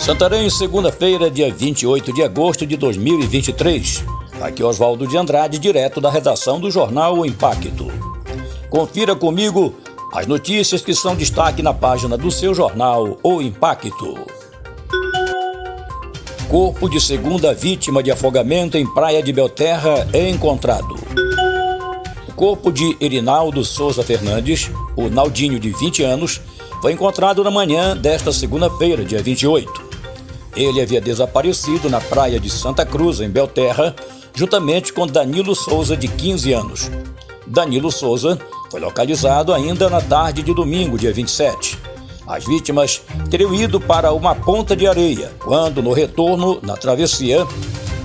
Santarém, segunda-feira, dia 28 de agosto de 2023. Aqui Oswaldo de Andrade, direto da redação do jornal O Impacto. Confira comigo as notícias que são destaque na página do seu jornal O Impacto. Corpo de segunda vítima de afogamento em Praia de Belterra é encontrado. O corpo de Erinaldo Souza Fernandes, o Naldinho de 20 anos, foi encontrado na manhã desta segunda-feira, dia 28. Ele havia desaparecido na praia de Santa Cruz, em Belterra, juntamente com Danilo Souza, de 15 anos. Danilo Souza foi localizado ainda na tarde de domingo, dia 27. As vítimas teriam ido para uma ponta de areia, quando, no retorno, na travessia,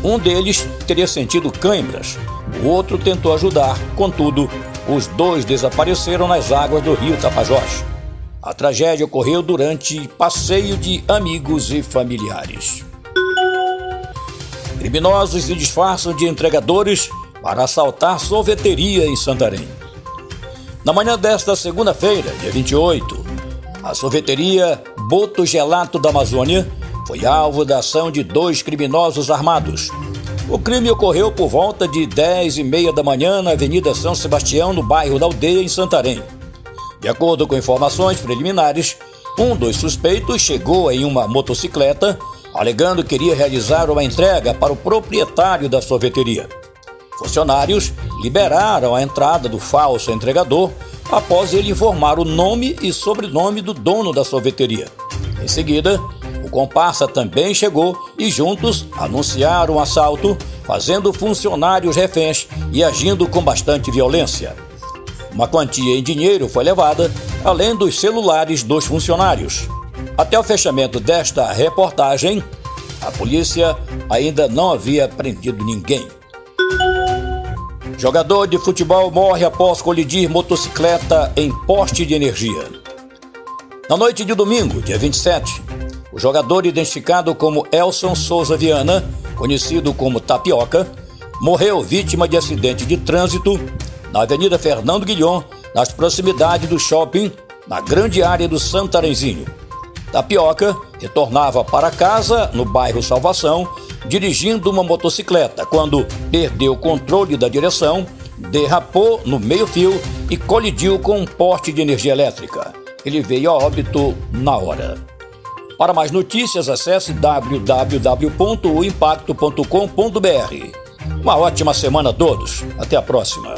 um deles teria sentido câimbras. O outro tentou ajudar, contudo, os dois desapareceram nas águas do rio Tapajós. A tragédia ocorreu durante passeio de amigos e familiares. Criminosos se disfarçam de entregadores para assaltar sorveteria em Santarém. Na manhã desta segunda-feira, dia 28, a sorveteria Boto Gelato da Amazônia foi alvo da ação de dois criminosos armados. O crime ocorreu por volta de 10 e meia da manhã na Avenida São Sebastião, no bairro da Aldeia, em Santarém. De acordo com informações preliminares, um dos suspeitos chegou em uma motocicleta, alegando que iria realizar uma entrega para o proprietário da sorveteria. Funcionários liberaram a entrada do falso entregador após ele informar o nome e sobrenome do dono da sorveteria. Em seguida, o comparsa também chegou e juntos anunciaram o assalto, fazendo funcionários reféns e agindo com bastante violência. Uma quantia em dinheiro foi levada, além dos celulares dos funcionários. Até o fechamento desta reportagem, a polícia ainda não havia prendido ninguém. Jogador de futebol morre após colidir motocicleta em poste de energia. Na noite de domingo, dia 27, o jogador identificado como Elson Souza Viana, conhecido como Tapioca, morreu vítima de acidente de trânsito na Avenida Fernando Guilhom, nas proximidades do shopping, na grande área do Santarenzinho. Tapioca retornava para casa, no bairro Salvação, dirigindo uma motocicleta, quando perdeu o controle da direção, derrapou no meio-fio e colidiu com um poste de energia elétrica. Ele veio a óbito na hora. Para mais notícias, acesse www.impacto.com.br. Uma ótima semana a todos. Até a próxima.